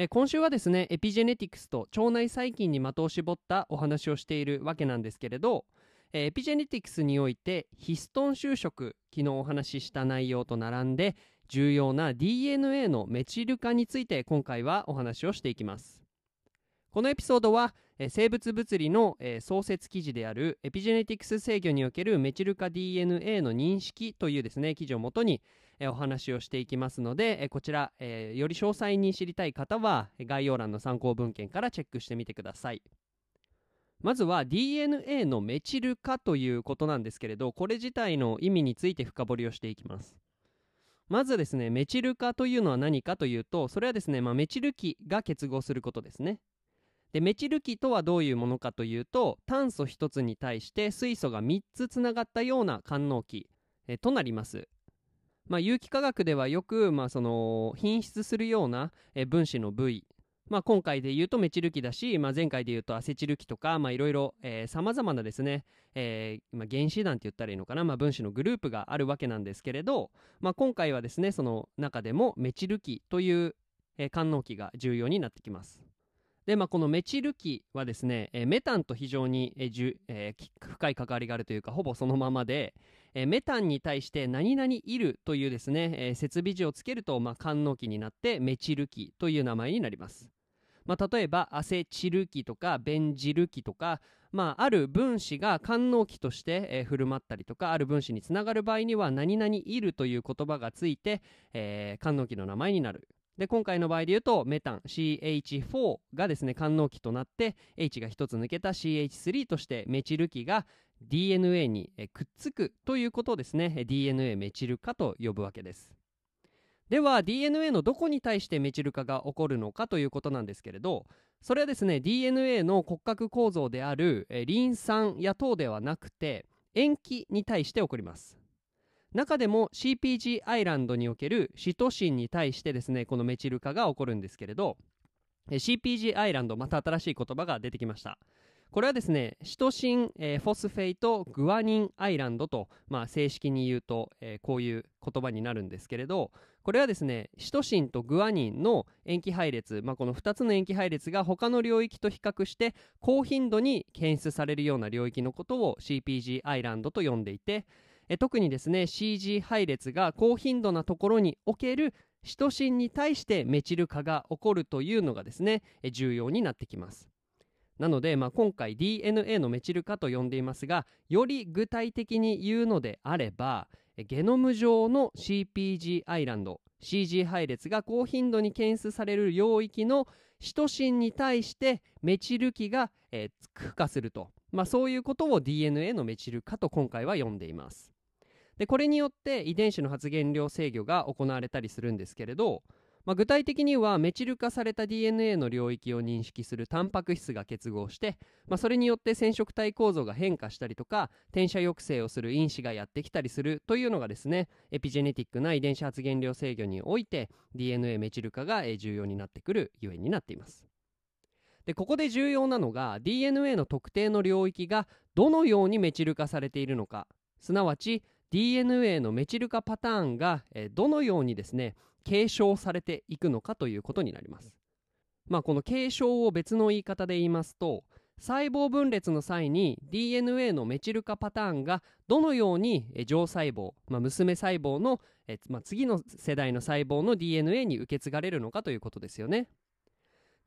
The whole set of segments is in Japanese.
え今週はですねエピジェネティクスと腸内細菌に的を絞ったお話をしているわけなんですけれどえエピジェネティクスにおいてヒストン就職昨日お話しした内容と並んで重要な DNA のメチル化について今回はお話をしていきます。このエピソードは生物物理の、創設記事であるエピジェネティクス制御におけるメチル化 DNA の認識というですね記事をもとに、お話をしていきますので、こちら、より詳細に知りたい方は概要欄の参考文献からチェックしてみてください。まずは DNA のメチル化ということなんですけれどこれ自体の意味について深掘りをしていきます。まずですねメチル化というのは何かというとそれはですね、まあ、メチル基が結合することですね。でメチル基とはどういうものかというと炭素1つに対して水素が3つつながったような官能基となります。まあ、有機化学ではよく、まあ、その品質するようなえ分子の部位、まあ、今回で言うとメチル基だし、まあ、前回で言うとアセチル基とかいろいろさまざまなですね、えーまあ、原子弾って言ったらいいのかな、まあ、分子のグループがあるわけなんですけれど、まあ、今回はですねその中でもメチル基という、えー、官能基が重要になってきます。で、まあ、このメチル基はですね、え、メタンと非常に、えじゅえ、深い関わりがあるというかほぼそのままで、え、メタンに対して何々いるというですね、え、設備字をつけると、まあ、官能基になってメチル基という名前になります。まあ、例えばアセチル基とかベンジル基とか、まあ、ある分子が官能基として、えー、振る舞ったりとかある分子につながる場合には何々いるという言葉がついて、えー、官能基の名前になるで今回の場合で言うとメタン CH4 がですね官能基となって H が1つ抜けた CH3 としてメチル基が DNA にくっつくということをですね DNA メチル化と呼ぶわけです。では DNA のどこに対してメチル化が起こるのかということなんですけれどそれはですね DNA の骨格構造であるリン酸や糖ではなくて塩基に対して起こります。中でも CPG アイランドにおけるシトシンに対してですねこのメチル化が起こるんですけれど CPG アイランドまた新しい言葉が出てきました。これはですねシトシン、えー、フォスフェイトグアニンアイランドと、まあ、正式に言うと、えー、こういう言葉になるんですけれどこれはですねシトシンとグアニンの塩基配列、まあ、この2つの塩基配列が他の領域と比較して高頻度に検出されるような領域のことを CPG アイランドと呼んでいてえ特にですね CG 配列が高頻度なところにおけるシトシンに対してメチル化が起こるというのがですね重要になってきます。なので、まあ、今回 DNA のメチル化と呼んでいますがより具体的に言うのであればゲノム上の CPG アイランド CG 配列が高頻度に検出される領域のシトシンに対してメチル基が、えー、付加すると、まあ、そういうことを DNA のメチル化と今回は呼んでいます。でこれによって遺伝子の発現量制御が行われたりするんですけれど、まあ、具体的にはメチル化された DNA の領域を認識するタンパク質が結合して、まあ、それによって染色体構造が変化したりとか転写抑制をする因子がやってきたりするというのがですねエピジェネティックな遺伝子発現量制御において DNA メチル化が重要になってくるゆえになっています。でここで重要なのが DNA の特定の領域がどのようにメチル化されているのか。すなわち DNA のメチル化パターンが、えどのようにですね継承されていくのかということになります。まあ、この継承を別の言い方で言いますと細胞分裂の際に DNA のメチル化パターンがどのように上細胞、まあ、娘細胞のえ、まあ、次の世代の細胞の DNA に受け継がれるのかということですよね。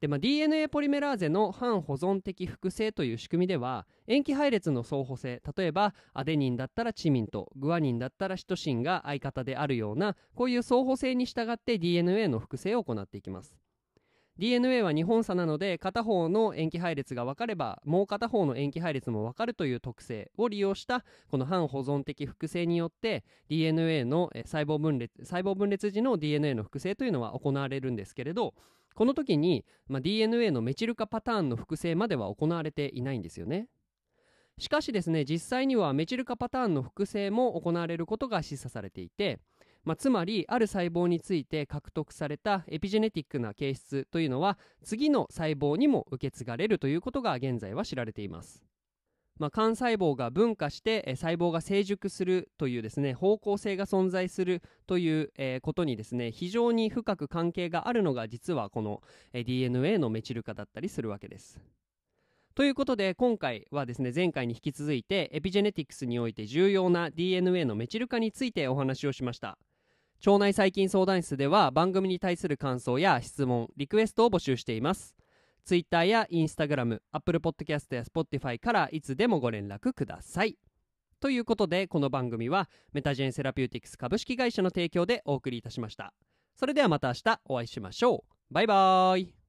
で、まあ、DNA ポリメラーゼの反保存的複製という仕組みでは塩基配列の相補性例えばアデニンだったらチミンとグアニンだったらシトシンが相方であるようなこういう相補性に従って DNA の複製を行っていきます。DNA は2本差なので片方の塩基配列が分かればもう片方の塩基配列も分かるという特性を利用したこの反保存的複製によって DNA の細胞分裂細胞分裂時の DNA の複製というのは行われるんですけれどこの時に、まあ、DNA のメチル化パターンの複製までは行われていないんですよね。しかしですね実際にはメチル化パターンの複製も行われることが示唆されていて、まあ、つまりある細胞について獲得されたエピジェネティックな形質というのは次の細胞にも受け継がれるということが現在は知られています。まあ、幹細胞が分化して細胞が成熟するというですね方向性が存在するという、えー、ことにですね非常に深く関係があるのが実はこの、DNA のメチル化だったりするわけです。ということで今回はですね前回に引き続いてエピジェネティクスにおいて重要な DNA のメチル化についてお話をしました腸内細菌相談室では番組に対する感想や質問リクエストを募集しています Twitter や Instagram、Apple Podcast や Spotify からいつでもご連絡ください。ということで、この番組はメタジェンセラピューティクス株式会社の提供でお送りいたしました。それではまた明日お会いしましょう。バイバーイ。